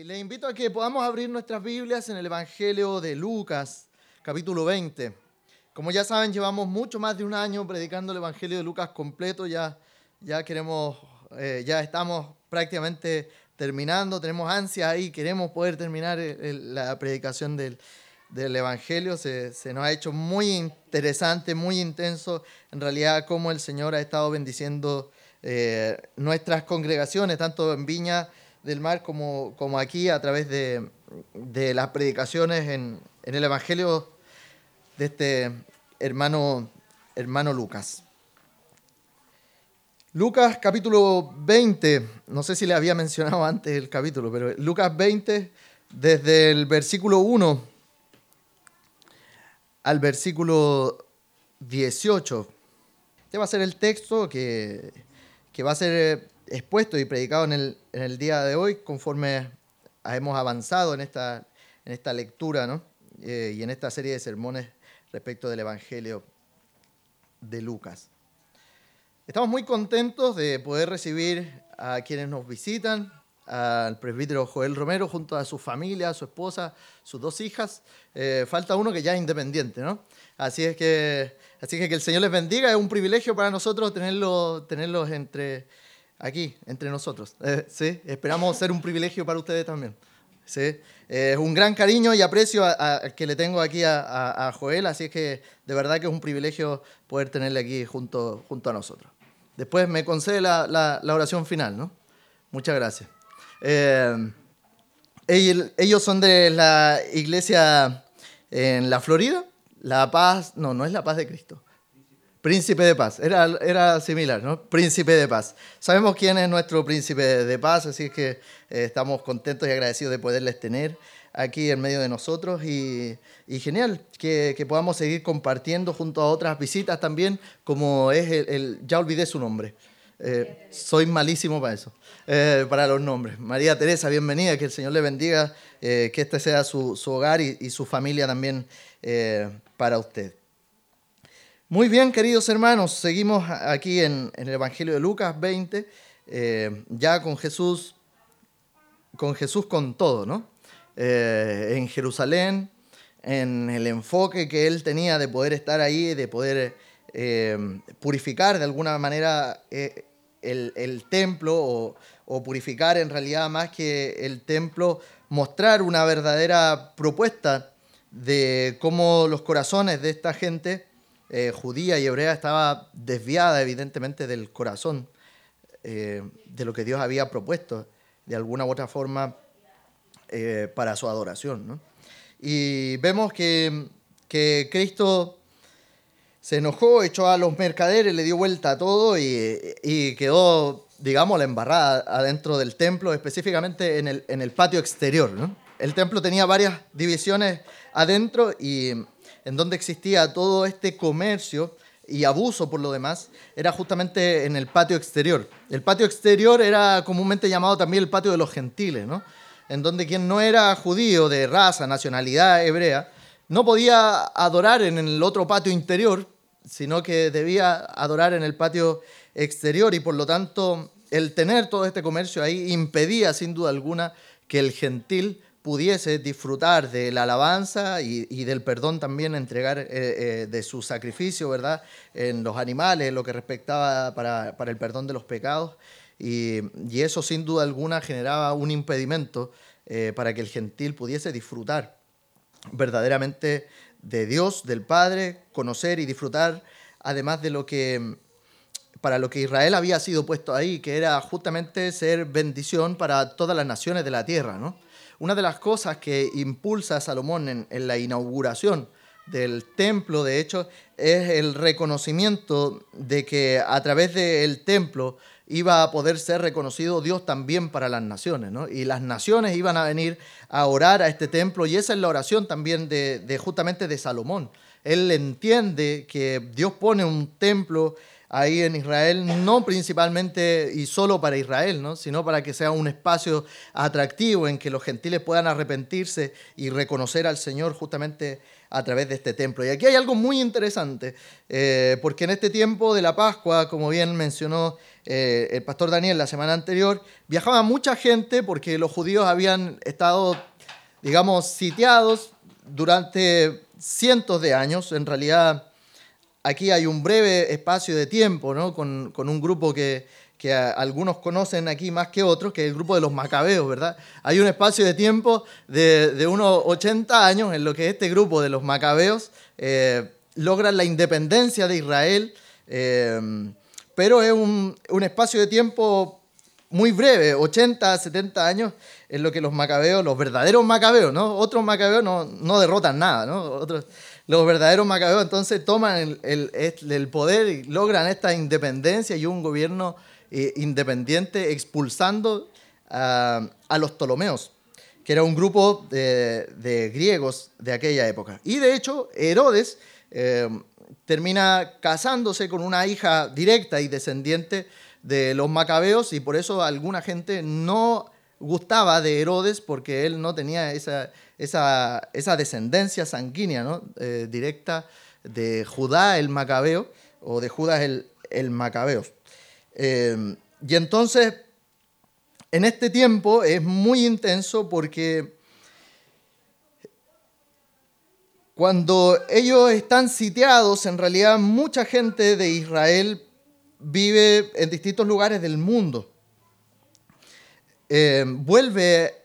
Y le invito a que podamos abrir nuestras Biblias en el Evangelio de Lucas, capítulo 20. Como ya saben, llevamos mucho más de un año predicando el Evangelio de Lucas completo. Ya, ya queremos, eh, ya estamos prácticamente terminando, tenemos ansia ahí, queremos poder terminar la predicación del, del Evangelio. Se, se, nos ha hecho muy interesante, muy intenso, en realidad, cómo el Señor ha estado bendiciendo eh, nuestras congregaciones, tanto en Viña del Mar como, como aquí, a través de, de las predicaciones en, en, el Evangelio de este hermano, hermano Lucas. Lucas capítulo 20, no sé si le había mencionado antes el capítulo, pero Lucas 20, desde el versículo 1 al versículo 18. Este va a ser el texto que, que va a ser expuesto y predicado en el, en el día de hoy conforme hemos avanzado en esta, en esta lectura ¿no? Eh, y en esta serie de sermones respecto del Evangelio de Lucas. Estamos muy contentos de poder recibir a quienes nos visitan, al presbítero Joel Romero junto a su familia, su esposa, sus dos hijas. Eh, falta uno que ya es independiente, ¿no? Así es que, así que que el Señor les bendiga. Es un privilegio para nosotros tenerlo, tenerlos entre, aquí, entre nosotros. Eh, ¿sí? Esperamos ser un privilegio para ustedes también. ¿sí? Es un gran cariño y aprecio que le tengo aquí a, a, Joel, así es que de verdad que es un privilegio poder tenerle aquí junto, junto a nosotros. Después me concede la, la, la oración final, ¿no? Muchas gracias. Eh, ellos son de la iglesia en la Florida. La paz, no, no es la paz de Cristo. Príncipe de paz, era, era similar, ¿no? Príncipe de paz. Sabemos quién es nuestro príncipe de paz, así que eh, estamos contentos y agradecidos de poderles tener aquí en medio de nosotros y, y genial que, podamos seguir compartiendo junto a otras visitas también, como es el, ya olvidé su nombre. Eh, soy malísimo para eso, eh, para los nombres. María Teresa, bienvenida, que el Señor le bendiga, que este sea su, su hogar y, su familia también para usted. Muy bien, queridos hermanos, seguimos aquí en, el Evangelio de Lucas 20, eh, ya con Jesús, con Jesús con todo, ¿no? en Jerusalén, en el enfoque que él tenía de poder estar ahí, de poder purificar de alguna manera el, templo o, purificar en realidad más que el templo, mostrar una verdadera propuesta de cómo los corazones de esta gente eh, judía y hebrea estaba desviada evidentemente del corazón eh, de lo que Dios había propuesto de alguna u otra forma eh, para su adoración. ¿no? Y vemos que, que Cristo se enojó, echó a los mercaderes, le dio vuelta a todo y, y quedó, digamos, la embarrada adentro del templo, específicamente en el, en el patio exterior. ¿no? El templo tenía varias divisiones adentro y en donde existía todo este comercio y abuso por lo demás, era justamente en el patio exterior. El patio exterior era comúnmente llamado también el patio de los gentiles, ¿no? en donde quien no era judío de raza, nacionalidad hebrea, no podía adorar en el otro patio interior, sino que debía adorar en el patio exterior y por lo tanto el tener todo este comercio ahí impedía sin duda alguna que el gentil pudiese disfrutar de la alabanza y, del perdón también, entregar eh, eh, de su sacrificio, ¿verdad? En los animales, lo que respectaba para, el perdón de los pecados. Y, y, eso sin duda alguna generaba un impedimento eh, para que el gentil pudiese disfrutar verdaderamente de Dios, del Padre, conocer y disfrutar, además de lo que para lo que Israel había sido puesto ahí, que era justamente ser bendición para todas las naciones de la tierra. ¿no? Una de las cosas que impulsa a Salomón en, la inauguración del templo, de hecho, es el reconocimiento de que a través del templo iba a poder ser reconocido Dios también para las naciones, ¿no? Y las naciones iban a venir a orar a este templo y esa es la oración también de, de justamente de Salomón. Él entiende que Dios pone un templo ahí en Israel, no principalmente y solo para Israel, ¿no? sino para que sea un espacio atractivo en que los gentiles puedan arrepentirse y reconocer al Señor justamente a través de este templo. Y aquí hay algo muy interesante, eh, porque en este tiempo de la Pascua, como bien mencionó eh, el pastor Daniel la semana anterior, viajaba mucha gente porque los judíos habían estado, digamos, sitiados durante cientos de años, en realidad aquí hay un breve espacio de tiempo, ¿no? con, un grupo que, algunos conocen aquí más que otros, que es el grupo de los macabeos, ¿verdad? Hay un espacio de tiempo de, unos 80 años en lo que este grupo de los macabeos eh, logran la independencia de Israel, eh, pero es un, espacio de tiempo muy breve, 80, 70 años, en lo que los macabeos, los verdaderos macabeos, ¿no? Otros macabeos no, no derrotan nada, ¿no? Otros, los verdaderos macabeos entonces toman el, poder y logran esta independencia y un gobierno eh, independiente expulsando a, los Ptolomeos, que era un grupo de, griegos de aquella época. Y de hecho, Herodes eh, termina casándose con una hija directa y descendiente de los macabeos y por eso alguna gente no gustaba de Herodes porque él no tenía esa, esa, descendencia sanguínea ¿no? Eh, directa de Judá el Macabeo o de Judas el, Macabeo. Eh, y entonces, en este tiempo es muy intenso porque cuando ellos están sitiados, en realidad mucha gente de Israel vive en distintos lugares del mundo. Eh, vuelve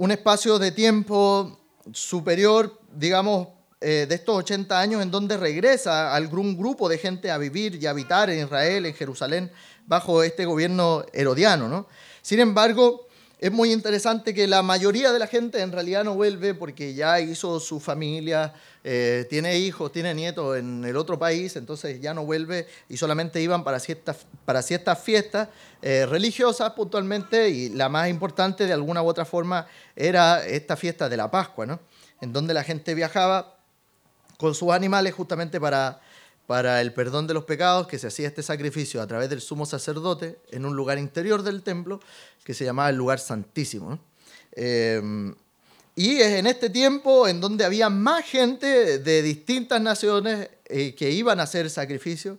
un espacio de tiempo superior, digamos, eh, de estos 80 años en donde regresa algún grupo de gente a vivir y habitar en Israel, en Jerusalén, bajo este gobierno herodiano. ¿no? Sin embargo, es muy interesante que la mayoría de la gente en realidad no vuelve porque ya hizo su familia, eh, tiene hijos, tiene nietos en el otro país, entonces ya no vuelve y solamente iban para ciertas, para ciertas fiestas eh, religiosas puntualmente y la más importante de alguna u otra forma era esta fiesta de la Pascua, ¿no? en donde la gente viajaba con sus animales justamente para, para el perdón de los pecados, que se hacía este sacrificio a través del sumo sacerdote en un lugar interior del templo que se llamaba el lugar santísimo. Eh, y es en este tiempo en donde había más gente de distintas naciones eh, que iban a hacer sacrificios,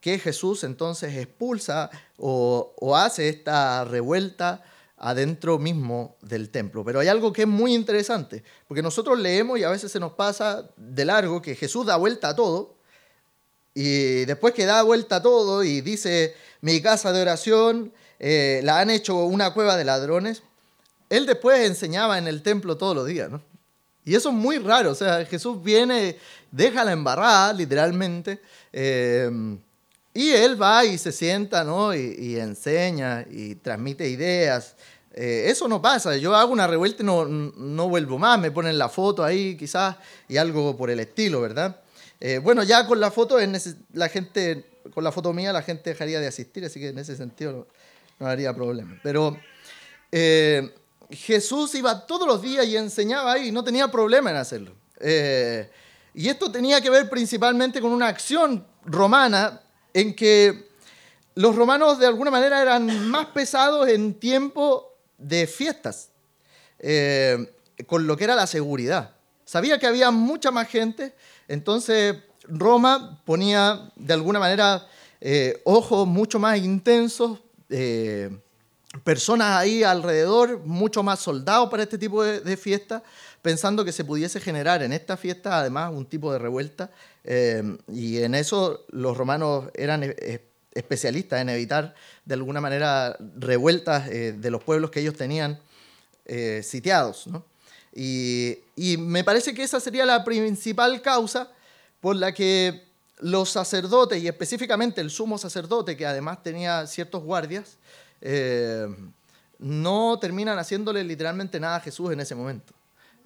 que Jesús entonces expulsa o, hace esta revuelta adentro mismo del templo. Pero hay algo que es muy interesante, porque nosotros leemos y a veces se nos pasa de largo que Jesús da vuelta a todo, y después que da vuelta todo y dice, mi casa de oración eh, la han hecho una cueva de ladrones, él después enseñaba en el templo todos los días, ¿no? Y eso es muy raro, o sea, Jesús viene, deja la embarrada, literalmente, eh, y él va y se sienta, ¿no? Y, enseña y transmite ideas. Eh, eso no pasa, yo hago una revuelta y no, no vuelvo más, me ponen la foto ahí quizás y algo por el estilo, ¿verdad? Eh, bueno, ya con la foto, la gente, con la foto mía la gente dejaría de asistir, así que en ese sentido no, haría problema. Pero Jesús iba todos los días y enseñaba ahí, no tenía problema en hacerlo. Eh, y esto tenía que ver principalmente con una acción romana en que los romanos de alguna manera eran más pesados en tiempo de fiestas, eh, con lo que era la seguridad. Sabía que había mucha más gente, entonces Roma ponía de alguna manera eh, ojos mucho más intensos personas ahí alrededor, mucho más soldados para este tipo de, fiestas, pensando que se pudiese generar en esta fiesta además un tipo de revuelta. Eh, y en eso los romanos eran eh, especialistas en evitar de alguna manera revueltas eh, de los pueblos que ellos tenían sitiados. Y, me parece que esa sería la principal causa por la que los sacerdotes, y específicamente el sumo sacerdote, que además tenía ciertos guardias, eh, no terminan haciéndole literalmente nada a Jesús en ese momento.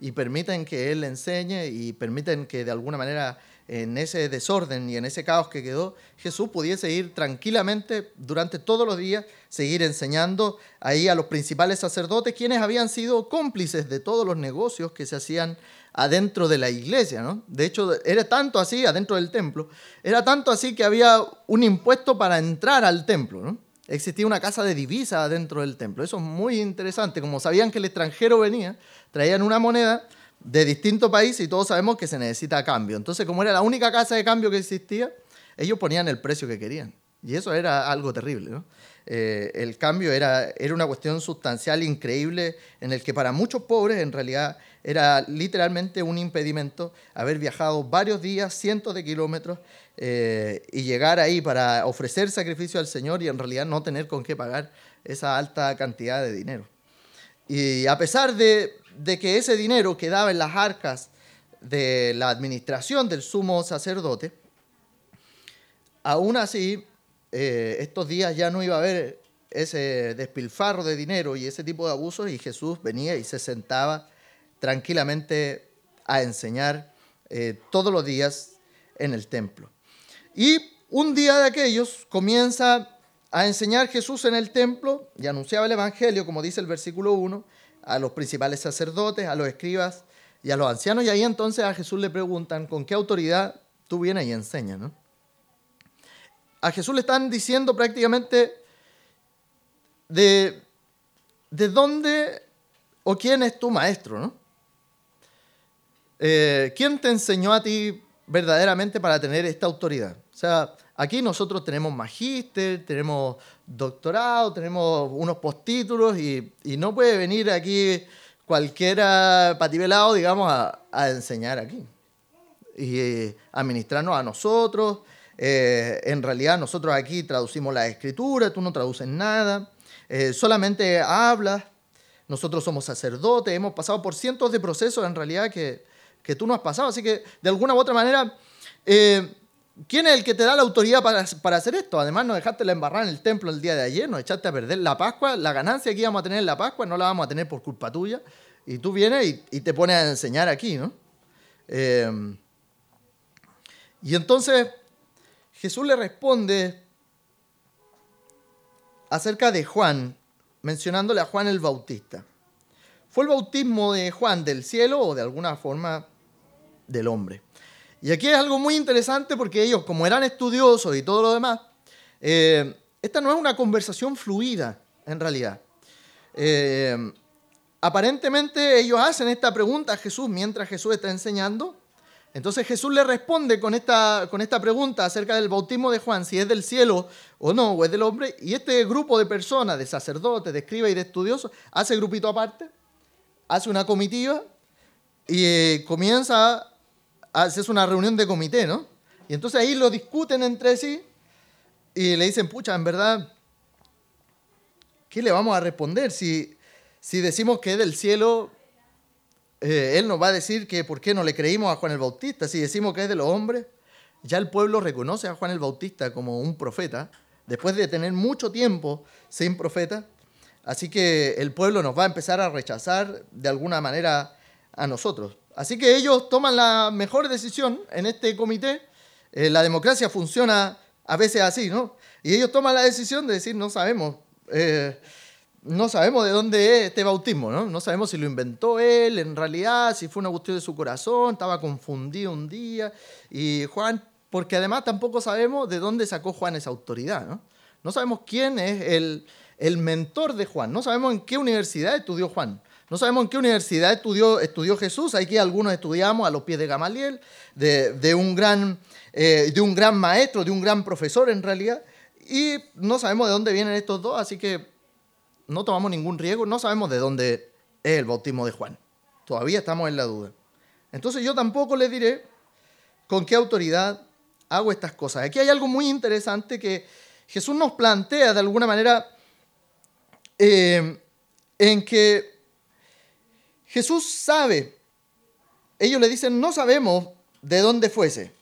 Y permiten que Él enseñe y permiten que de alguna manera en ese desorden y en ese caos que quedó, Jesús pudiese ir tranquilamente durante todos los días, seguir enseñando ahí a los principales sacerdotes, quienes habían sido cómplices de todos los negocios que se hacían adentro de la iglesia. ¿no? De hecho, era tanto así, adentro del templo, era tanto así que había un impuesto para entrar al templo. ¿no? Existía una casa de divisas adentro del templo. Eso es muy interesante. Como sabían que el extranjero venía, traían una moneda de distintos países y todos sabemos que se necesita cambio. Entonces, como era la única casa de cambio que existía, ellos ponían el precio que querían. Y eso era algo terrible. Eh, el cambio era, era una cuestión sustancial increíble en el que para muchos pobres en realidad era literalmente un impedimento haber viajado varios días, cientos de kilómetros eh, y llegar ahí para ofrecer sacrificio al Señor y en realidad no tener con qué pagar esa alta cantidad de dinero. Y a pesar de, de que ese dinero quedaba en las arcas de la administración del sumo sacerdote, aún así, eh, estos días ya no iba a haber ese despilfarro de dinero y ese tipo de abusos y Jesús venía y se sentaba tranquilamente a enseñar eh, todos los días en el templo. Y un día de aquellos comienza a enseñar Jesús en el templo y anunciaba el Evangelio, como dice el versículo 1, a los principales sacerdotes, a los escribas y a los ancianos. Y ahí entonces a Jesús le preguntan, ¿con qué autoridad tú vienes y enseñas? A Jesús le están diciendo prácticamente de, de dónde o quién es tu maestro, ¿no? Eh, ¿Quién te enseñó a ti verdaderamente para tener esta autoridad? O sea, aquí nosotros tenemos magíster, tenemos doctorado, tenemos unos postítulos y, no puede venir aquí cualquiera patibelado, digamos, a, enseñar aquí y eh, administrarnos a nosotros. Eh, en realidad nosotros aquí traducimos la escritura, tú no traduces nada, eh, solamente hablas. Nosotros somos sacerdotes, hemos pasado por cientos de procesos en realidad que, que tú no has pasado. Así que de alguna u otra manera ¿Quién es el que te da la autoridad para, para, hacer esto? Además, nos dejaste la embarrada en el templo el día de ayer, nos echaste a perder la Pascua, la ganancia que íbamos a tener en la Pascua no la vamos a tener por culpa tuya. Y tú vienes y, te pones a enseñar aquí, ¿no? Eh, y entonces Jesús le responde acerca de Juan, mencionándole a Juan el Bautista. ¿Fue el bautismo de Juan del cielo o de alguna forma del hombre? Y aquí es algo muy interesante porque ellos, como eran estudiosos y todo lo demás, eh, esta no es una conversación fluida, en realidad. Eh, aparentemente ellos hacen esta pregunta a Jesús mientras Jesús está enseñando. Entonces Jesús le responde con esta, con esta pregunta acerca del bautismo de Juan, si es del cielo o no, o es del hombre. Y este grupo de personas, de sacerdotes, de escribas y de estudiosos, hace grupito aparte, hace una comitiva y eh, comienza haces una reunión de comité, ¿no? Y entonces ahí lo discuten entre sí y le dicen, pucha, en verdad, ¿qué le vamos a responder? Si, si decimos que es del cielo, eh, él nos va a decir que por qué no le creímos a Juan el Bautista. Si decimos que es de los hombres, ya el pueblo reconoce a Juan el Bautista como un profeta, después de tener mucho tiempo sin profeta. Así que el pueblo nos va a empezar a rechazar de alguna manera a nosotros. Así que ellos toman la mejor decisión en este comité. Eh, la democracia funciona a veces así, ¿no? Y ellos toman la decisión de decir, no sabemos, eh, no sabemos de dónde es este bautismo, ¿no? No sabemos si lo inventó él, en realidad, si fue una cuestión de su corazón, estaba confundido un día. Y Juan, porque además tampoco sabemos de dónde sacó Juan esa autoridad, ¿no? No sabemos quién es el, el mentor de Juan, no sabemos en qué universidad estudió Juan. No sabemos en qué universidad estudió, estudió Jesús. Aquí algunos estudiamos a los pies de Gamaliel, de, un gran, eh, de un gran maestro, de un gran profesor en realidad. Y no sabemos de dónde vienen estos dos, así que no tomamos ningún riesgo. No sabemos de dónde es el bautismo de Juan. Todavía estamos en la duda. Entonces yo tampoco les diré con qué autoridad hago estas cosas. Aquí hay algo muy interesante que Jesús nos plantea de alguna manera eh, en que Jesús sabe. Ellos le dicen, no sabemos de dónde fuese.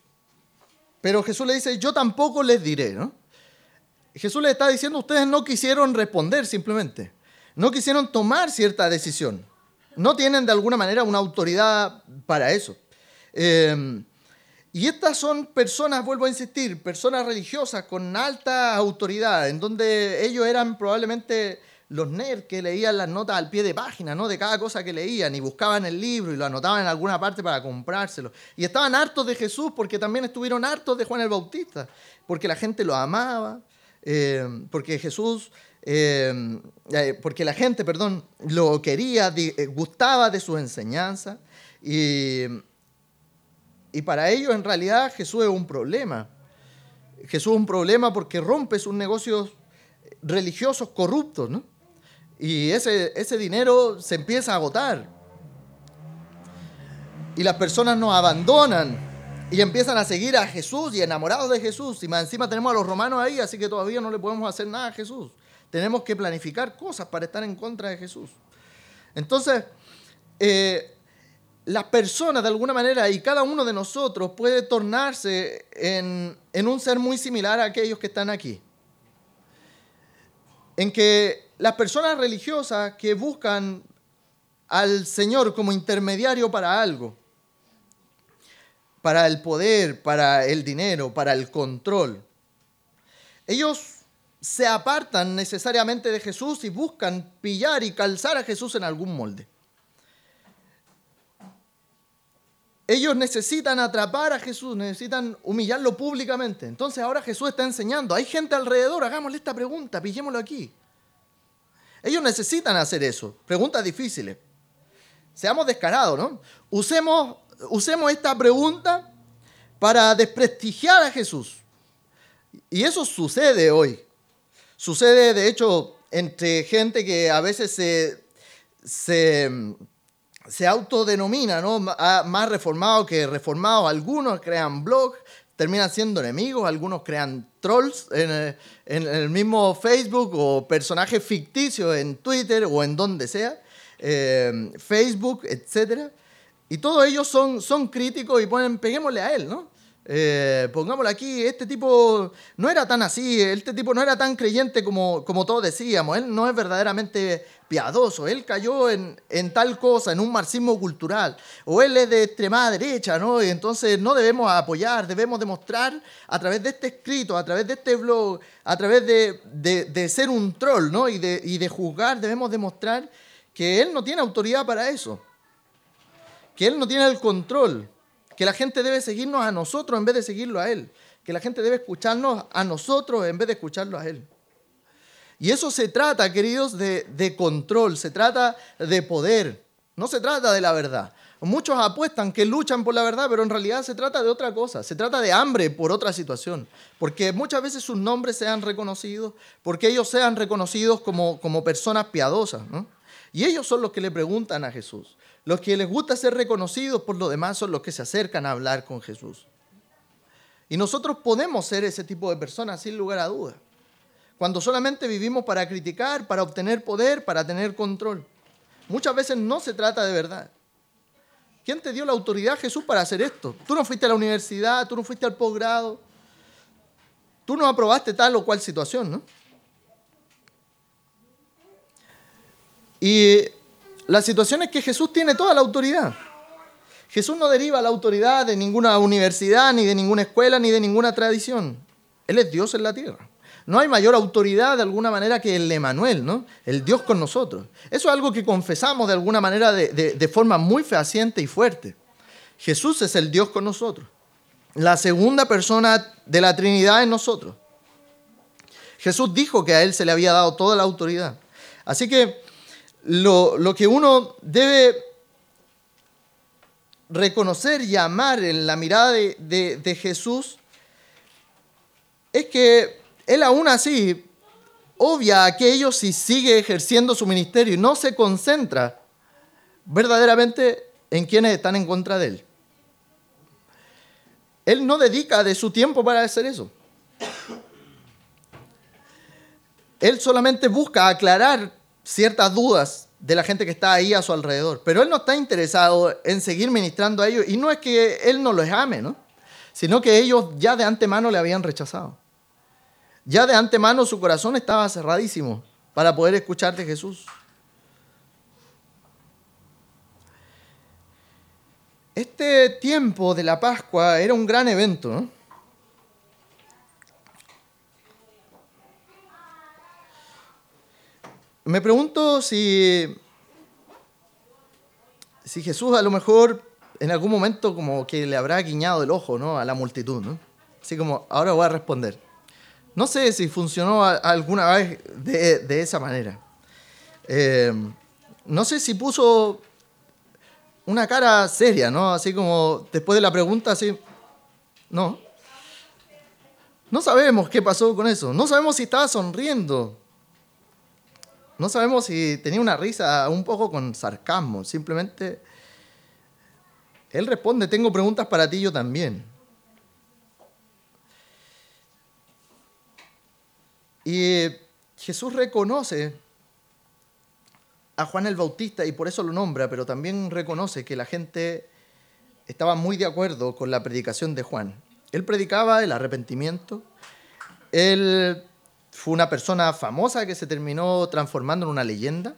Pero Jesús le dice, yo tampoco les diré. ¿no? Jesús le está diciendo, ustedes no quisieron responder simplemente. No quisieron tomar cierta decisión. No tienen de alguna manera una autoridad para eso. Em, Y estas son personas, vuelvo a insistir, personas religiosas con alta autoridad, en donde ellos eran probablemente los nerds que leían las notas al pie de página, ¿no? De cada cosa que leían y buscaban el libro y lo anotaban en alguna parte para comprárselo. Y estaban hartos de Jesús porque también estuvieron hartos de Juan el Bautista, porque la gente lo amaba, eh, porque Jesús, eh, eh, porque la gente, perdón, lo quería, gustaba de sus enseñanzas y, y para ellos en realidad Jesús es un problema. Jesús es un problema porque rompe sus negocios religiosos corruptos, ¿no? Y ese, ese dinero se empieza a agotar. Y las personas nos abandonan y empiezan a seguir a Jesús y enamorados de Jesús. Y más encima tenemos a los romanos ahí, así que todavía no le podemos hacer nada a Jesús. Tenemos que planificar cosas para estar en contra de Jesús. Entonces, eh, las personas de alguna manera y cada uno de nosotros puede tornarse en, en un ser muy similar a aquellos que están aquí. En que las personas religiosas que buscan al Señor como intermediario para algo, para el poder, para el dinero, para el control, ellos se apartan necesariamente de Jesús y buscan pillar y calzar a Jesús en algún molde. Ellos necesitan atrapar a Jesús, necesitan humillarlo públicamente. Entonces ahora Jesús está enseñando. Hay gente alrededor, hagámosle esta pregunta, pillémoslo aquí. Ellos necesitan hacer eso. Preguntas difíciles. Seamos descarados, ¿no? Usemos, usemos esta pregunta para desprestigiar a Jesús. Y eso sucede hoy. Sucede, de hecho, entre gente que a veces se, se, se autodenomina ¿no? más reformado que reformado. Algunos crean blogs, terminan siendo enemigos, algunos crean trolls en el, mismo Facebook o personajes ficticios en Twitter o en donde sea, eh, Facebook, etc. Y todos ellos son, son críticos y ponen, peguémosle a él, ¿no? Eh, pongámoslo aquí, este tipo no era tan así, este tipo no era tan creyente como, como todos decíamos, él no es verdaderamente piadoso, él cayó en, en, tal cosa, en un marxismo cultural, o él es de extremada derecha, ¿no? Y entonces no debemos apoyar, debemos demostrar a través de este escrito, a través de este blog, a través de, de, de ser un troll, ¿no? Y de, y de juzgar, debemos demostrar que él no tiene autoridad para eso, que él no tiene el control que la gente debe seguirnos a nosotros en vez de seguirlo a Él, que la gente debe escucharnos a nosotros en vez de escucharlo a Él. Y eso se trata, queridos, de, de control, se trata de poder, no se trata de la verdad. Muchos apuestan que luchan por la verdad, pero en realidad se trata de otra cosa. Se trata de hambre por otra situación. Porque muchas veces sus nombres sean reconocidos, porque ellos sean reconocidos como, como personas piadosas. Y ellos son los que le preguntan a Jesús. Los que les gusta ser reconocidos por los demás son los que se acercan a hablar con Jesús. Y nosotros podemos ser ese tipo de personas sin lugar a dudas. Cuando solamente vivimos para criticar, para obtener poder, para tener control. Muchas veces no se trata de verdad. ¿Quién te dio la autoridad, Jesús, para hacer esto? Tú no fuiste a la universidad, tú no fuiste al posgrado, tú no aprobaste tal o cual situación, ¿no? Y la situación es que Jesús tiene toda la autoridad. Jesús no deriva la autoridad de ninguna universidad, ni de ninguna escuela, ni de ninguna tradición. Él es Dios en la tierra. No hay mayor autoridad de alguna manera que el Emanuel, ¿no? El Dios con nosotros. Eso es algo que confesamos de alguna manera de, de forma muy fehaciente y fuerte. Jesús es el Dios con nosotros. La segunda persona de la Trinidad en nosotros. Jesús dijo que a Él se le había dado toda la autoridad. Así que lo, que uno debe reconocer y amar en la mirada de, Jesús es que él aún así obvia a aquellos si sigue ejerciendo su ministerio y no se concentra verdaderamente en quienes están en contra de él. Él no dedica de su tiempo para hacer eso. Él solamente busca aclarar ciertas dudas de la gente que está ahí a su alrededor. Pero él no está interesado en seguir ministrando a ellos. Y no es que él no los ame, ¿no? Sino que ellos ya de antemano le habían rechazado. Ya de antemano su corazón estaba cerradísimo para poder escuchar de Jesús. Este tiempo de la Pascua era un gran evento. ¿no? Me pregunto si, si Jesús a lo mejor en algún momento como que le habrá guiñado el ojo ¿no? a la multitud. ¿no? Así como, ahora voy a responder. No sé si funcionó alguna vez de, esa manera. Eh, no sé si puso una cara seria, ¿no? Así como después de la pregunta, así, no. No sabemos qué pasó con eso. No sabemos si estaba sonriendo. No sabemos si tenía una risa un poco con sarcasmo. Simplemente, él responde, tengo preguntas para ti yo también. Y Jesús reconoce a Juan el Bautista y por eso lo nombra, pero también reconoce que la gente estaba muy de acuerdo con la predicación de Juan. Él predicaba el arrepentimiento. Él fue una persona famosa que se terminó transformando en una leyenda.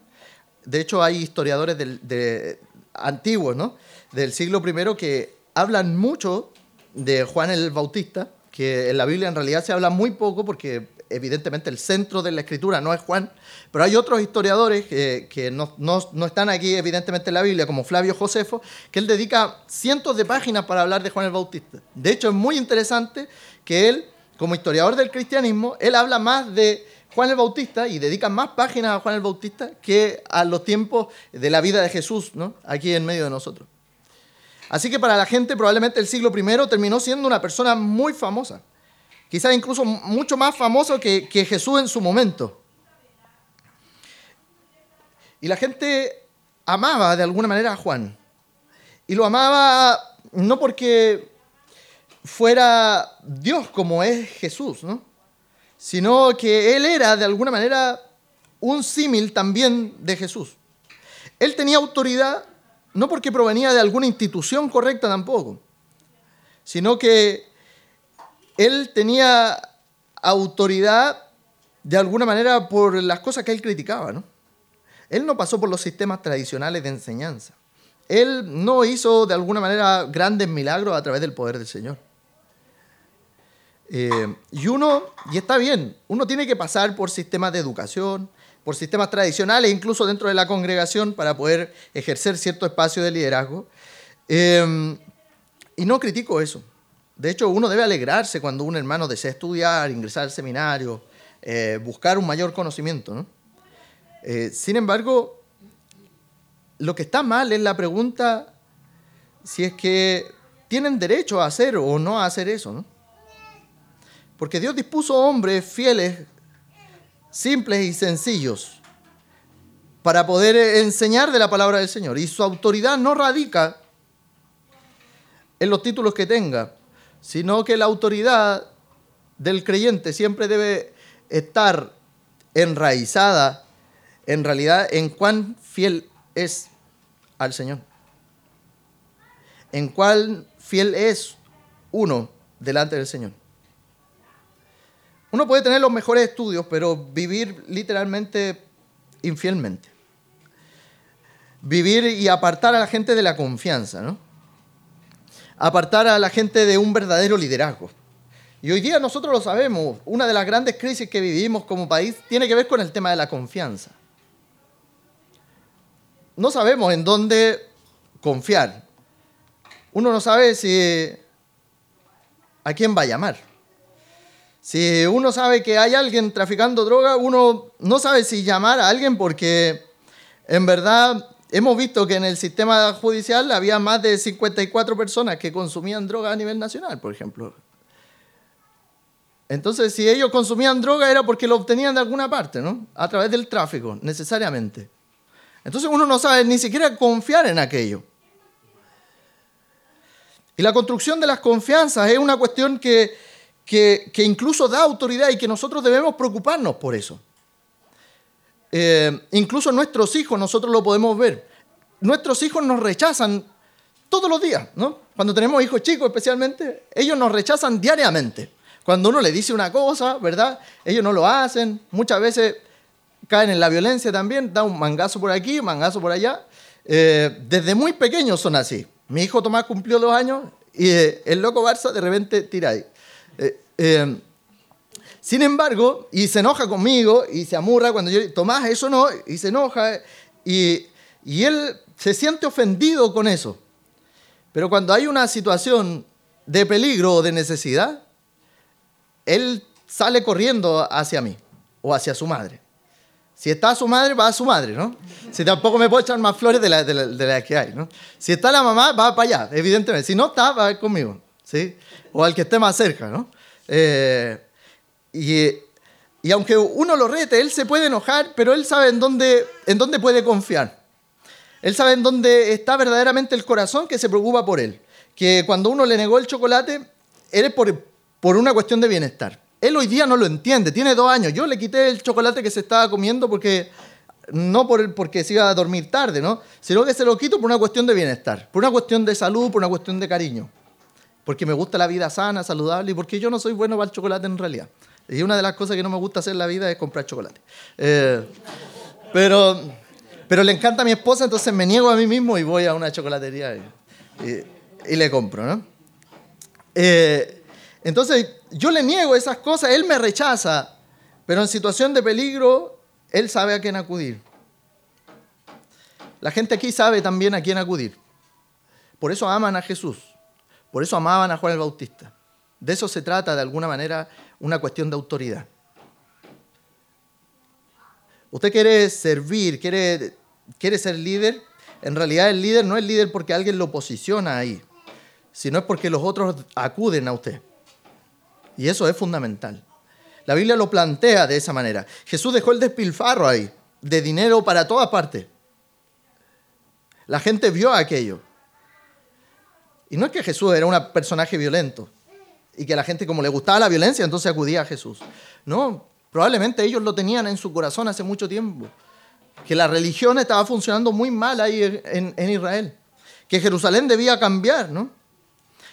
De hecho, hay historiadores de, antiguos, ¿no? del siglo I, que hablan mucho de Juan el Bautista, que en la Biblia en realidad se habla muy poco porque evidentemente el centro de la escritura no es Juan, pero hay otros historiadores que, no, están aquí evidentemente en la Biblia, como Flavio Josefo, que él dedica cientos de páginas para hablar de Juan el Bautista. De hecho, es muy interesante que él, como historiador del cristianismo, él habla más de Juan el Bautista y dedica más páginas a Juan el Bautista que a los tiempos de la vida de Jesús, aquí en medio de nosotros. Así que para la gente probablemente el siglo I terminó siendo una persona muy famosa quizás incluso mucho más famoso que, Jesús en su momento. Y la gente amaba de alguna manera a Juan. Y lo amaba no porque fuera Dios como es Jesús, ¿no? sino que él era de alguna manera un símil también de Jesús. Él tenía autoridad no porque provenía de alguna institución correcta tampoco, sino que él tenía autoridad de alguna manera por las cosas que él criticaba, ¿no? Él no pasó por los sistemas tradicionales de enseñanza. Él no hizo de alguna manera grandes milagros a través del poder del Señor. Eh, y uno, y está bien, uno tiene que pasar por sistemas de educación, por sistemas tradicionales, incluso dentro de la congregación, para poder ejercer cierto espacio de liderazgo. Eh, y no critico eso. De hecho, uno debe alegrarse cuando un hermano desea estudiar, ingresar al seminario, eh, buscar un mayor conocimiento. Eh, sin embargo, lo que está mal es la pregunta si es que tienen derecho a hacer o no a hacer eso. Porque Dios dispuso hombres fieles, simples y sencillos para poder enseñar de la palabra del Señor. Y su autoridad no radica en los títulos que tenga, sino que la autoridad del creyente siempre debe estar enraizada en realidad en cuán fiel es al Señor. En cuán fiel es uno delante del Señor. Uno puede tener los mejores estudios, pero vivir literalmente infielmente. Vivir y apartar a la gente de la confianza, ¿no? apartar a la gente de un verdadero liderazgo. Y hoy día nosotros lo sabemos, una de las grandes crisis que vivimos como país tiene que ver con el tema de la confianza. No sabemos en dónde confiar. Uno no sabe si a quién va a llamar. Si uno sabe que hay alguien traficando droga, uno no sabe si llamar a alguien porque en verdad Hemos visto que en el sistema judicial había más de 54 personas que consumían droga a nivel nacional, por ejemplo. Entonces, si ellos consumían droga era porque lo obtenían de alguna parte, ¿no? A través del tráfico, necesariamente. Entonces uno no sabe ni siquiera confiar en aquello. Y la construcción de las confianzas es una cuestión que, que, incluso da autoridad y que nosotros debemos preocuparnos por eso. Eh, incluso nuestros hijos, nosotros lo podemos ver. Nuestros hijos nos rechazan todos los días, ¿no? Cuando tenemos hijos chicos especialmente, ellos nos rechazan diariamente. Cuando uno le dice una cosa, ¿verdad? Ellos no lo hacen. Muchas veces caen en la violencia también, da un mangazo por aquí, un mangazo por allá. Eh, desde muy pequeños son así. Mi hijo Tomás cumplió dos años y eh, el loco Barça de repente tira ahí. Eh, sin embargo, y se enoja conmigo y se amurra cuando yo, Tomás, eso no, y se enoja y, y él se siente ofendido con eso. Pero cuando hay una situación de peligro o de necesidad, él sale corriendo hacia mí o hacia su madre. Si está su madre, va a su madre, ¿no? Si tampoco me puedo echar más flores de las de que hay, ¿no? Si está la mamá, va para allá, evidentemente. Si no está, va a ir conmigo, ¿sí? O al que esté más cerca, ¿no? Eh, y, y, aunque uno lo rete, él se puede enojar, pero él sabe en dónde, en dónde puede confiar. Él sabe en dónde está verdaderamente el corazón que se preocupa por él. Que cuando uno le negó el chocolate, es por, por una cuestión de bienestar. Él hoy día no lo entiende, tiene dos años. Yo le quité el chocolate que se estaba comiendo porque no por, porque se iba a dormir tarde, ¿no? Sino que se lo quito por una cuestión de bienestar, por una cuestión de salud, por una cuestión de cariño. Porque me gusta la vida sana, saludable y porque yo no soy bueno para el chocolate en realidad. Y una de las cosas que no me gusta hacer en la vida es comprar chocolate. Eh, pero, pero le encanta a mi esposa, entonces me niego a mí mismo y voy a una chocolatería y, le compro, ¿no? Eh, entonces, yo le niego esas cosas, él me rechaza, pero en situación de peligro, él sabe a quién acudir. La gente aquí sabe también a quién acudir. Por eso aman a Jesús, por eso amaban a Juan el Bautista. De eso se trata, de alguna manera, una cuestión de autoridad. Usted quiere servir, quiere, quiere ser líder. En realidad el líder no es líder porque alguien lo posiciona ahí, sino es porque los otros acuden a usted. Y eso es fundamental. La Biblia lo plantea de esa manera. Jesús dejó el despilfarro ahí, de dinero para todas partes. La gente vio aquello. Y no es que Jesús era un personaje violento y que a la gente como le gustaba la violencia, entonces acudía a Jesús. No, probablemente ellos lo tenían en su corazón hace mucho tiempo. Que la religión estaba funcionando muy mal ahí en, Israel. Que Jerusalén debía cambiar, ¿no?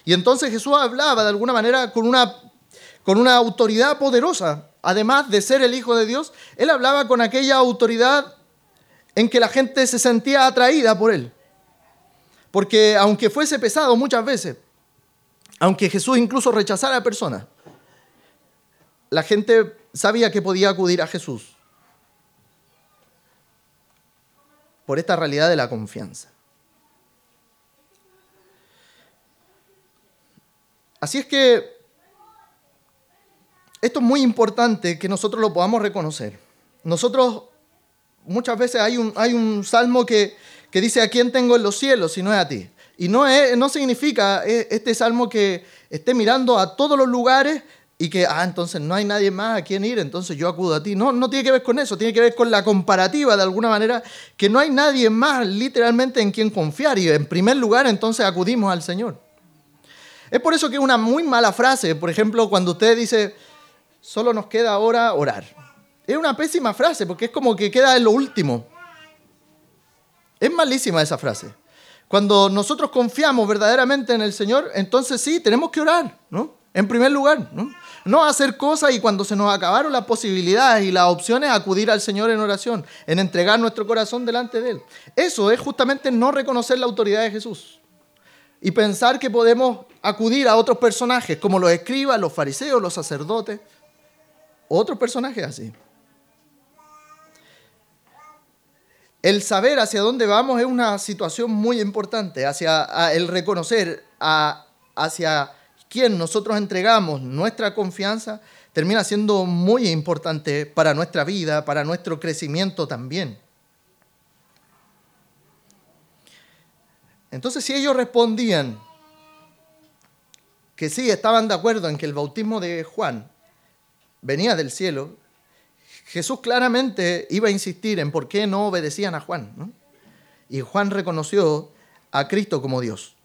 Y entonces Jesús hablaba de alguna manera con una con una autoridad poderosa. Además de ser el Hijo de Dios, él hablaba con aquella autoridad en que la gente se sentía atraída por él. Porque aunque fuese pesado muchas veces, aunque Jesús incluso rechazara a personas, la gente sabía que podía acudir a Jesús por esta realidad de la confianza. Así es que esto es muy importante que nosotros lo podamos reconocer. Nosotros, muchas veces hay un, hay un salmo que, dice, ¿a quién tengo en los cielos si no es a ti? Y no, es, no significa eh, este salmo que esté mirando a todos los lugares y que, ah, entonces no hay nadie más a quien ir, entonces yo acudo a ti. No, no tiene que ver con eso, tiene que ver con la comparativa de alguna manera, que no hay nadie más literalmente en quien confiar y en primer lugar entonces acudimos al Señor. Es por eso que es una muy mala frase, por ejemplo, cuando usted dice, solo nos queda ahora orar. Es una pésima frase porque es como que queda en lo último. Es malísima esa frase. Cuando nosotros confiamos verdaderamente en el Señor, entonces sí, tenemos que orar, ¿no? En primer lugar, ¿no? No hacer cosas y cuando se nos acabaron las posibilidades y las opciones, acudir al Señor en oración, en entregar nuestro corazón delante de Él. Eso es justamente no reconocer la autoridad de Jesús y pensar que podemos acudir a otros personajes como los escribas, los fariseos, los sacerdotes, otro personaje así. El saber hacia dónde vamos es una situación muy importante, hacia el reconocer hacia quién nosotros entregamos nuestra confianza, termina siendo muy importante para nuestra vida, para nuestro crecimiento también. Entonces, si ellos respondían que sí, estaban de acuerdo en que el bautismo de Juan venía del cielo, Jesús claramente iba a insistir en por qué no obedecían a Juan. Y Juan reconoció a Cristo como Dios,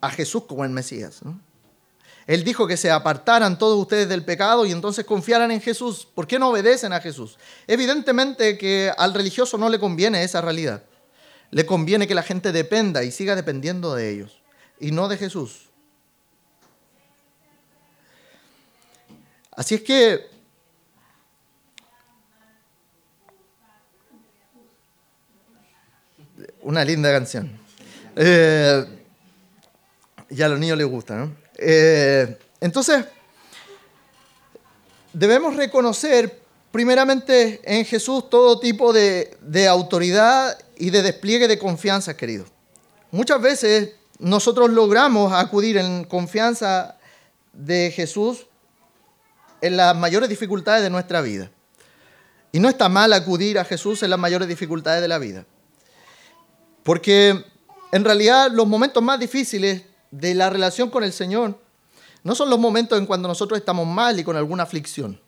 a Jesús como el Mesías. Él dijo que se apartaran todos ustedes del pecado y entonces confiaran en Jesús. ¿Por qué no obedecen a Jesús? Evidentemente que al religioso no le conviene esa realidad. Le conviene que la gente dependa y siga dependiendo de ellos y no de Jesús. Así es que una linda canción. Eh, Y a los niños les gusta, ¿no? Eh, entonces, debemos reconocer primeramente en Jesús todo tipo de, de autoridad y de despliegue de confianza, queridos. Muchas veces nosotros logramos acudir en confianza de Jesús en las mayores dificultades de nuestra vida. Y no está mal acudir a Jesús en las mayores dificultades de la vida. Porque en realidad los momentos más difíciles de la relación con el Señor no son los momentos en cuando nosotros estamos mal y con alguna aflicción.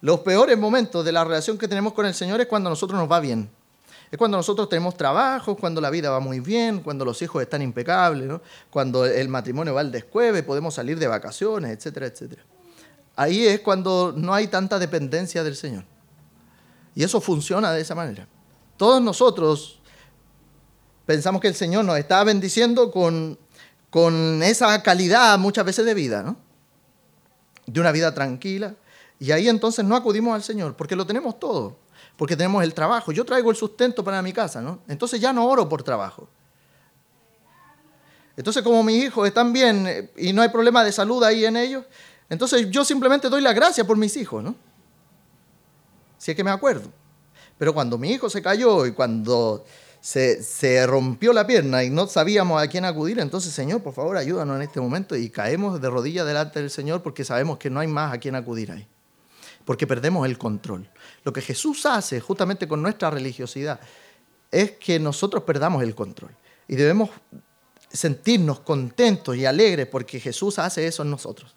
Los peores momentos de la relación que tenemos con el Señor es cuando a nosotros nos va bien. Es cuando nosotros tenemos trabajo, cuando la vida va muy bien, cuando los hijos están impecables, cuando el matrimonio va al descueve, podemos salir de vacaciones, etcétera, etcétera. Ahí es cuando no hay tanta dependencia del Señor. Y eso funciona de esa manera. Todos nosotros pensamos que el Señor nos está bendiciendo con, con esa calidad muchas veces de vida, ¿no? De una vida tranquila. Y ahí entonces no acudimos al Señor, porque lo tenemos todo, porque tenemos el trabajo. Yo traigo el sustento para mi casa, ¿no? Entonces ya no oro por trabajo. Entonces como mis hijos están bien eh, y no hay problema de salud ahí en ellos, entonces yo simplemente doy la gracia por mis hijos, ¿no? Si es que me acuerdo. Pero cuando mi hijo se cayó y cuando se, rompió la pierna y no sabíamos a quién acudir, entonces, Señor, por favor, ayúdanos en este momento y caemos de rodillas delante del Señor porque sabemos que no hay más a quién acudir ahí. Porque perdemos el control. Lo que Jesús hace justamente con nuestra religiosidad es que nosotros perdamos el control. Y debemos sentirnos contentos y alegres porque Jesús hace eso en nosotros.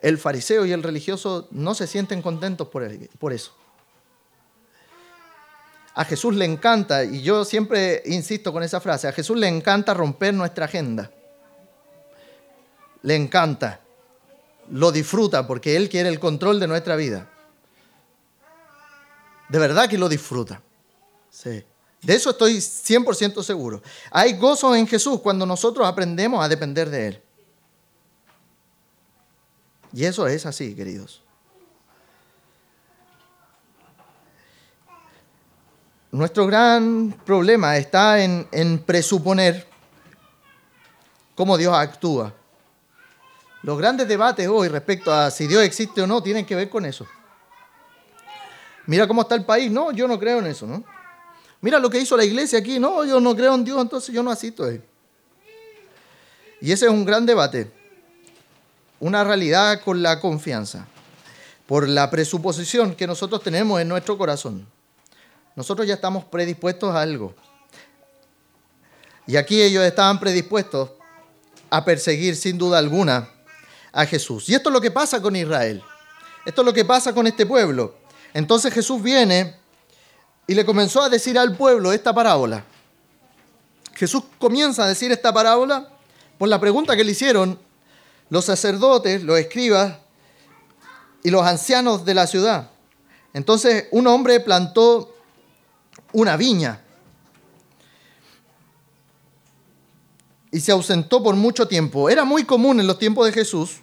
El fariseo y el religioso no se sienten contentos por, por eso. A Jesús le encanta, y yo siempre insisto con esa frase, a Jesús le encanta romper nuestra agenda. Le encanta. Lo disfruta porque Él quiere el control de nuestra vida. De verdad que lo disfruta. Sí. De eso estoy 100% seguro. Hay gozo en Jesús cuando nosotros aprendemos a depender de Él. Y eso es así, queridos. Nuestro gran problema está en, presuponer cómo Dios actúa. Los grandes debates hoy respecto a si Dios existe o no tienen que ver con eso. Mira cómo está el país. No, yo no creo en eso, ¿no? Mira lo que hizo la iglesia aquí. No, yo no creo en Dios, entonces yo no asisto a. Y ese es un gran debate. Una realidad con la confianza. Por la presuposición que nosotros tenemos en nuestro corazón. Nosotros ya estamos predispuestos a algo. Y aquí ellos estaban predispuestos a perseguir sin duda alguna a Jesús. Y esto es lo que pasa con Israel. Esto es lo que pasa con este pueblo. Entonces Jesús viene y le comenzó a decir al pueblo esta parábola. Jesús comienza a decir esta parábola por la pregunta que le hicieron los sacerdotes, los escribas y los ancianos de la ciudad. Entonces un hombre plantó una viña. Y se ausentó por mucho tiempo. Era muy común en los tiempos de Jesús,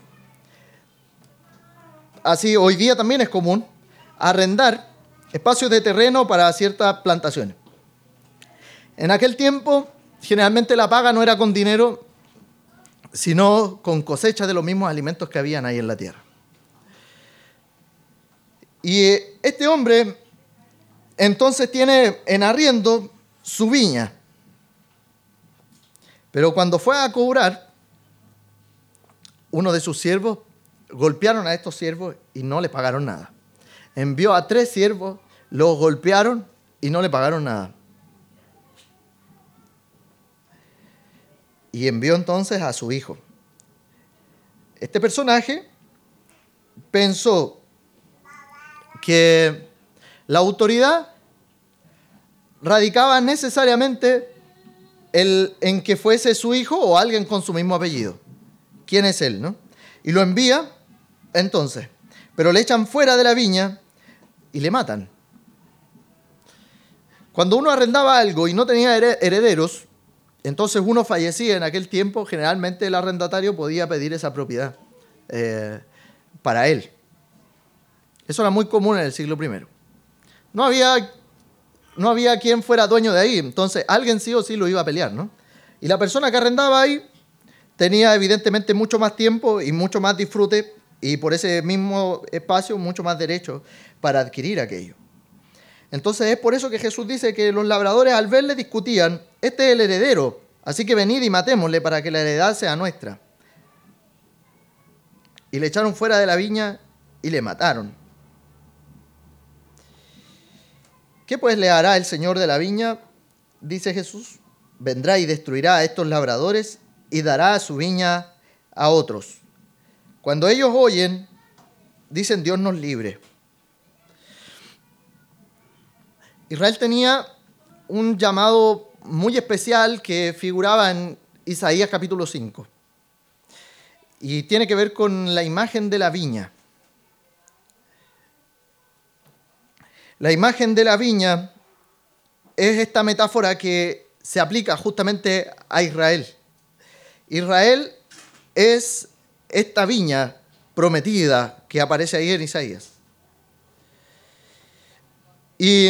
así hoy día también es común, arrendar espacios de terreno para ciertas plantaciones. En aquel tiempo, generalmente la paga no era con dinero, sino con cosecha de los mismos alimentos que habían ahí en la tierra. Y este hombre entonces tiene en arriendo su viña. Pero cuando fue a cobrar, uno de sus siervos golpearon a estos siervos y no le pagaron nada. Envió a tres siervos, los golpearon y no le pagaron nada. Y envió entonces a su hijo. Este personaje pensó que la autoridad radicaba necesariamente el, en que fuese su hijo o alguien con su mismo apellido. ¿Quién es él? No? Y lo envía entonces, pero le echan fuera de la viña y le matan. Cuando uno arrendaba algo y no tenía herederos, entonces uno fallecía en aquel tiempo, generalmente el arrendatario podía pedir esa propiedad eh, para él. Eso era muy común en el siglo I. No había, no había quien fuera dueño de ahí, entonces alguien sí o sí lo iba a pelear, ¿no? Y la persona que arrendaba ahí tenía evidentemente mucho más tiempo y mucho más disfrute y por ese mismo espacio mucho más derecho para adquirir aquello. Entonces es por eso que Jesús dice que los labradores al verle discutían, este es el heredero, así que venid y matémosle para que la heredad sea nuestra. Y le echaron fuera de la viña y le mataron. ¿Qué pues le hará el Señor de la viña? Dice Jesús. Vendrá y destruirá a estos labradores y dará su viña a otros. Cuando ellos oyen, dicen Dios nos libre. Israel tenía un llamado muy especial que figuraba en Isaías capítulo 5. Y tiene que ver con la imagen de la viña. La imagen de la viña es esta metáfora que se aplica justamente a Israel. Israel es esta viña prometida que aparece ahí en Isaías. Y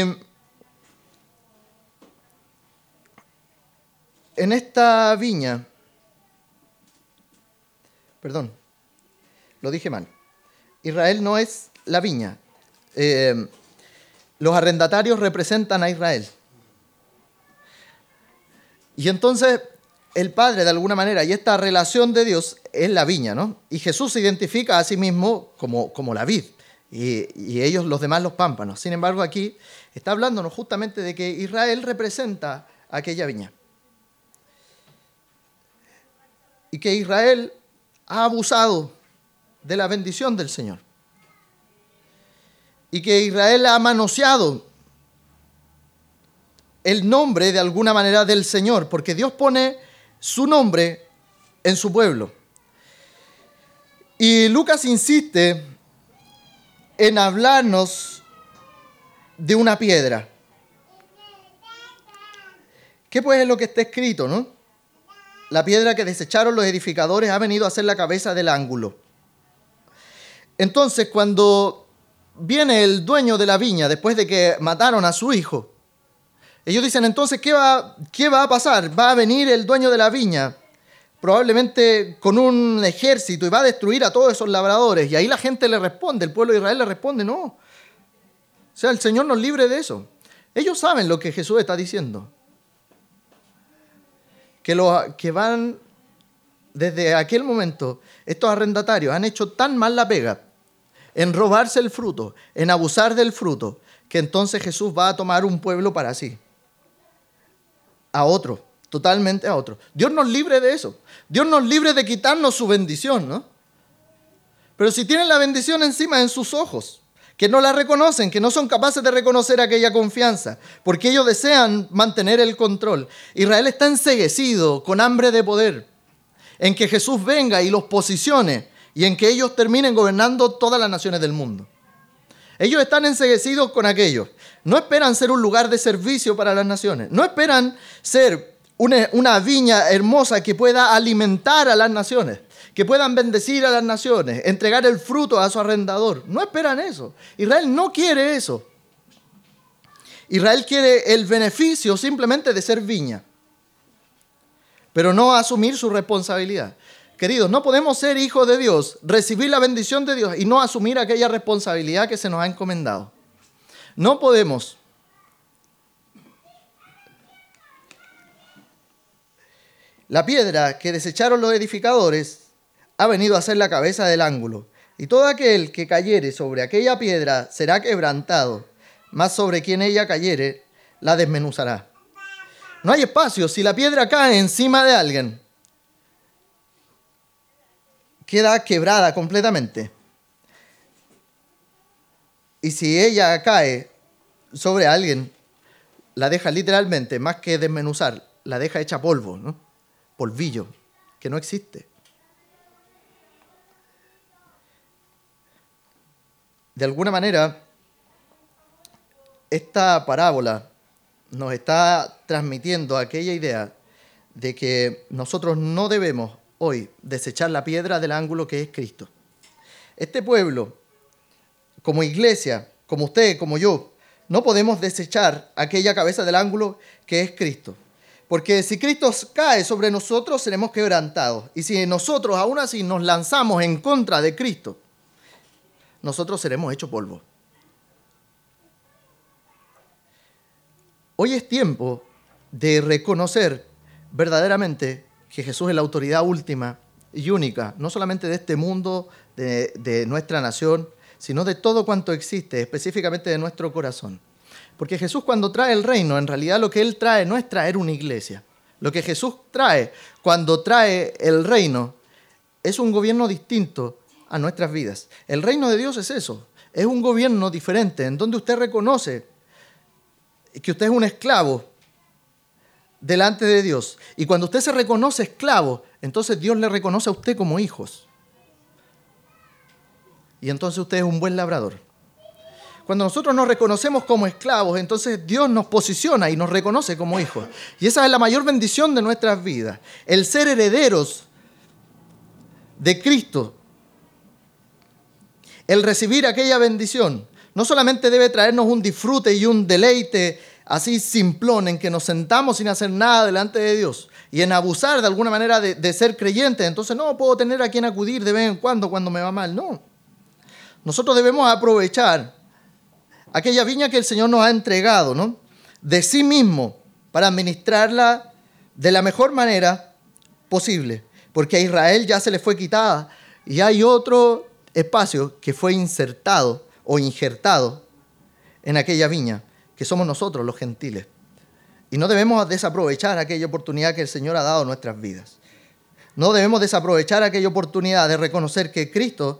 en esta viña, perdón, lo dije mal, Israel no es la viña. Eh, los arrendatarios representan a Israel. Y entonces el Padre, de alguna manera, y esta relación de Dios es la viña, ¿no? Y Jesús se identifica a sí mismo como, como la vid, y, y ellos los demás los pámpanos. Sin embargo, aquí está hablándonos justamente de que Israel representa aquella viña. Y que Israel ha abusado de la bendición del Señor y que Israel ha manoseado el nombre de alguna manera del Señor, porque Dios pone su nombre en su pueblo. Y Lucas insiste en hablarnos de una piedra. ¿Qué pues es lo que está escrito, no? La piedra que desecharon los edificadores ha venido a ser la cabeza del ángulo. Entonces, cuando viene el dueño de la viña después de que mataron a su hijo. Ellos dicen entonces, ¿qué va, ¿qué va a pasar? Va a venir el dueño de la viña, probablemente con un ejército, y va a destruir a todos esos labradores. Y ahí la gente le responde, el pueblo de Israel le responde, no. O sea, el Señor nos libre de eso. Ellos saben lo que Jesús está diciendo. Que, los, que van, desde aquel momento, estos arrendatarios han hecho tan mal la pega en robarse el fruto, en abusar del fruto, que entonces Jesús va a tomar un pueblo para sí. A otro, totalmente a otro. Dios nos libre de eso. Dios nos libre de quitarnos su bendición, ¿no? Pero si tienen la bendición encima en sus ojos, que no la reconocen, que no son capaces de reconocer aquella confianza, porque ellos desean mantener el control. Israel está enseguecido, con hambre de poder, en que Jesús venga y los posicione y en que ellos terminen gobernando todas las naciones del mundo. Ellos están enseguecidos con aquello. No esperan ser un lugar de servicio para las naciones. No esperan ser una, viña hermosa que pueda alimentar a las naciones, que puedan bendecir a las naciones, entregar el fruto a su arrendador. No esperan eso. Israel no quiere eso. Israel quiere el beneficio simplemente de ser viña, pero no asumir su responsabilidad. Queridos, no podemos ser hijos de Dios, recibir la bendición de Dios y no asumir aquella responsabilidad que se nos ha encomendado. No podemos. La piedra que desecharon los edificadores ha venido a ser la cabeza del ángulo, y todo aquel que cayere sobre aquella piedra será quebrantado, más sobre quien ella cayere la desmenuzará. No hay espacio si la piedra cae encima de alguien queda quebrada completamente. Y si ella cae sobre alguien, la deja literalmente, más que desmenuzar, la deja hecha polvo, ¿no? polvillo, que no existe. De alguna manera, esta parábola nos está transmitiendo aquella idea de que nosotros no debemos hoy desechar la piedra del ángulo que es Cristo. Este pueblo, como iglesia, como usted, como yo, no podemos desechar aquella cabeza del ángulo que es Cristo. Porque si Cristo cae sobre nosotros, seremos quebrantados. Y si nosotros aún así nos lanzamos en contra de Cristo, nosotros seremos hechos polvo. Hoy es tiempo de reconocer verdaderamente que Jesús es la autoridad última y única, no solamente de este mundo, de, nuestra nación, sino de todo cuanto existe, específicamente de nuestro corazón. Porque Jesús cuando trae el reino, en realidad lo que Él trae no es traer una iglesia. Lo que Jesús trae cuando trae el reino es un gobierno distinto a nuestras vidas. El reino de Dios es eso, es un gobierno diferente, en donde usted reconoce que usted es un esclavo delante de Dios. Y cuando usted se reconoce esclavo, entonces Dios le reconoce a usted como hijos. Y entonces usted es un buen labrador. Cuando nosotros nos reconocemos como esclavos, entonces Dios nos posiciona y nos reconoce como hijos. Y esa es la mayor bendición de nuestras vidas. El ser herederos de Cristo. El recibir aquella bendición. No solamente debe traernos un disfrute y un deleite así simplón en que nos sentamos sin hacer nada delante de Dios y en abusar de alguna manera de, ser creyentes. Entonces no puedo tener a quien acudir de vez en cuando cuando me va mal. No. Nosotros debemos aprovechar aquella viña que el Señor nos ha entregado, ¿no? De sí mismo, para administrarla de la mejor manera posible. Porque a Israel ya se le fue quitada y hay otro espacio que fue insertado o injertado en aquella viña, que somos nosotros los gentiles. Y no debemos desaprovechar aquella oportunidad que el Señor ha dado a nuestras vidas. No debemos desaprovechar aquella oportunidad de reconocer que Cristo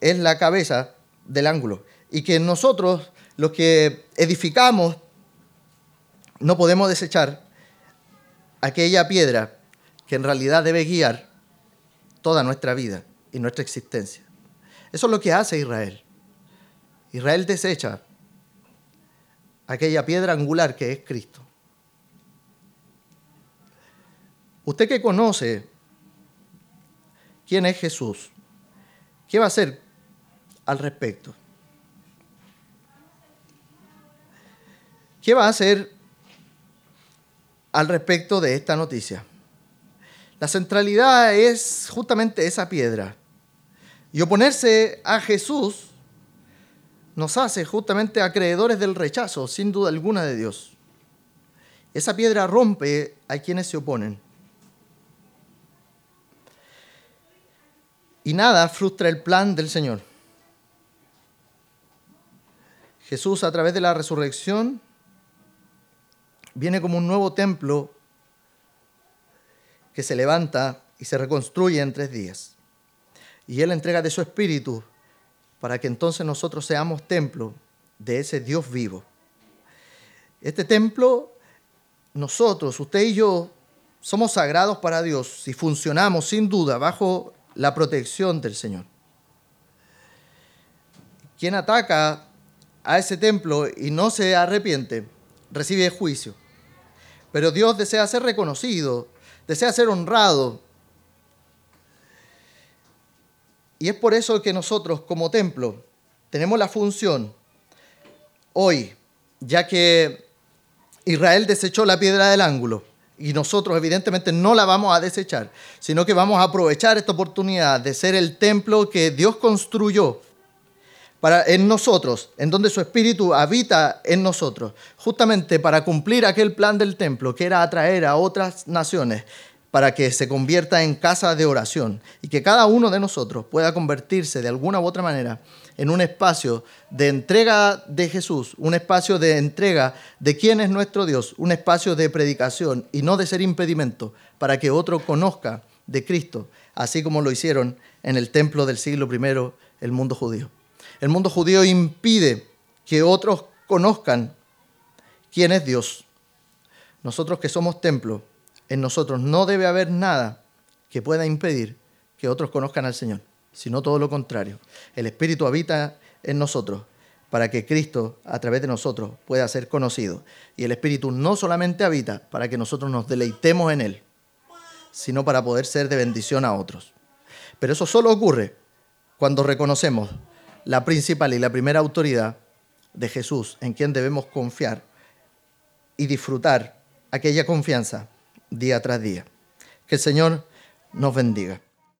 es la cabeza del ángulo y que nosotros los que edificamos, no podemos desechar aquella piedra que en realidad debe guiar toda nuestra vida y nuestra existencia. Eso es lo que hace Israel. Israel desecha aquella piedra angular que es Cristo. Usted que conoce quién es Jesús, ¿qué va a hacer al respecto? ¿Qué va a hacer al respecto de esta noticia? La centralidad es justamente esa piedra. Y oponerse a Jesús nos hace justamente acreedores del rechazo, sin duda alguna, de Dios. Esa piedra rompe a quienes se oponen. Y nada frustra el plan del Señor. Jesús a través de la resurrección viene como un nuevo templo que se levanta y se reconstruye en tres días. Y Él entrega de su espíritu para que entonces nosotros seamos templo de ese Dios vivo. Este templo, nosotros, usted y yo, somos sagrados para Dios si funcionamos sin duda bajo la protección del Señor. Quien ataca a ese templo y no se arrepiente, recibe juicio. Pero Dios desea ser reconocido, desea ser honrado. Y es por eso que nosotros como templo tenemos la función hoy, ya que Israel desechó la piedra del ángulo y nosotros evidentemente no la vamos a desechar, sino que vamos a aprovechar esta oportunidad de ser el templo que Dios construyó para, en nosotros, en donde su espíritu habita en nosotros, justamente para cumplir aquel plan del templo, que era atraer a otras naciones para que se convierta en casa de oración y que cada uno de nosotros pueda convertirse de alguna u otra manera en un espacio de entrega de Jesús, un espacio de entrega de quién es nuestro Dios, un espacio de predicación y no de ser impedimento para que otro conozca de Cristo, así como lo hicieron en el templo del siglo I, el mundo judío. El mundo judío impide que otros conozcan quién es Dios. Nosotros que somos templo, en nosotros no debe haber nada que pueda impedir que otros conozcan al Señor, sino todo lo contrario. El Espíritu habita en nosotros para que Cristo a través de nosotros pueda ser conocido. Y el Espíritu no solamente habita para que nosotros nos deleitemos en Él, sino para poder ser de bendición a otros. Pero eso solo ocurre cuando reconocemos la principal y la primera autoridad de Jesús en quien debemos confiar y disfrutar aquella confianza día tras día. Que el Señor nos bendiga.